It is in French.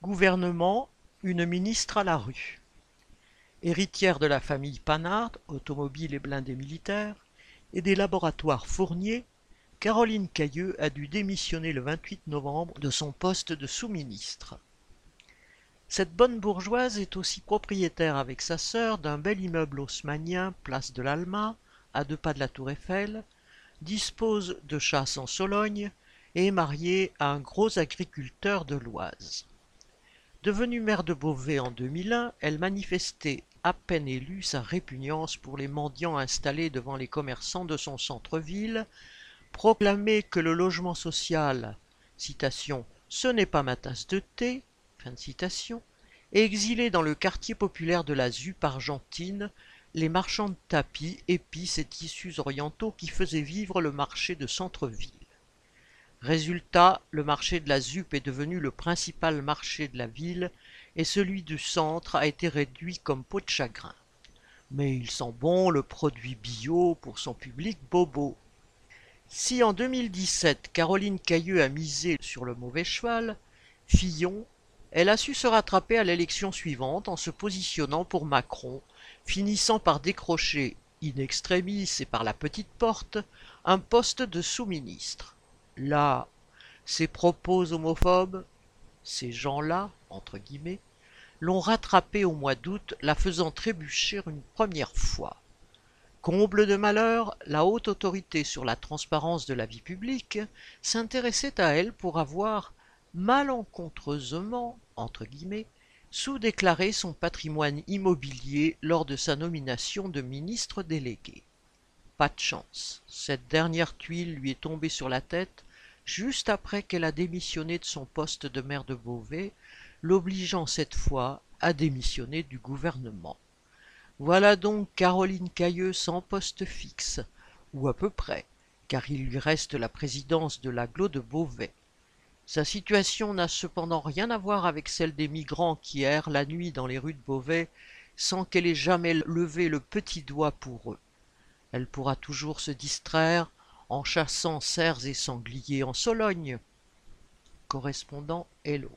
Gouvernement, une ministre à la rue. Héritière de la famille Panard, automobile et blindés militaires, et des laboratoires Fournier, Caroline Cailleux a dû démissionner le 28 novembre de son poste de sous-ministre. Cette bonne bourgeoise est aussi propriétaire avec sa sœur d'un bel immeuble haussmannien, place de l'Alma, à deux pas de la tour Eiffel, dispose de chasse en Sologne et est mariée à un gros agriculteur de l'Oise. Devenue maire de Beauvais en 2001, elle manifestait à peine élue sa répugnance pour les mendiants installés devant les commerçants de son centre-ville, proclamait que le logement social, ce n'est pas ma tasse de thé, fin de citation, et exilé dans le quartier populaire de la ZUP argentine les marchands de tapis, épices et tissus orientaux qui faisaient vivre le marché de centre-ville. Résultat, le marché de la ZUP est devenu le principal marché de la ville et celui du centre a été réduit comme peau de chagrin. Mais il sent bon le produit bio pour son public bobo. Si en 2017 Caroline Cailleux a misé sur le mauvais cheval, Fillon, elle a su se rattraper à l'élection suivante en se positionnant pour Macron, finissant par décrocher, in extremis et par la petite porte, un poste de sous-ministre. Là, ses propos homophobes, ces gens-là, entre guillemets, l'ont rattrapée au mois d'août, la faisant trébucher une première fois. Comble de malheur, la haute autorité sur la transparence de la vie publique s'intéressait à elle pour avoir malencontreusement, entre guillemets, sous-déclaré son patrimoine immobilier lors de sa nomination de ministre délégué. Pas de chance, cette dernière tuile lui est tombée sur la tête juste après qu'elle a démissionné de son poste de maire de Beauvais, l'obligeant cette fois à démissionner du gouvernement. Voilà donc Caroline Cailleux sans poste fixe, ou à peu près, car il lui reste la présidence de l'aglo de Beauvais. Sa situation n'a cependant rien à voir avec celle des migrants qui errent la nuit dans les rues de Beauvais sans qu'elle ait jamais levé le petit doigt pour eux. Elle pourra toujours se distraire en chassant cerfs et sangliers en Sologne. Correspondant Hello.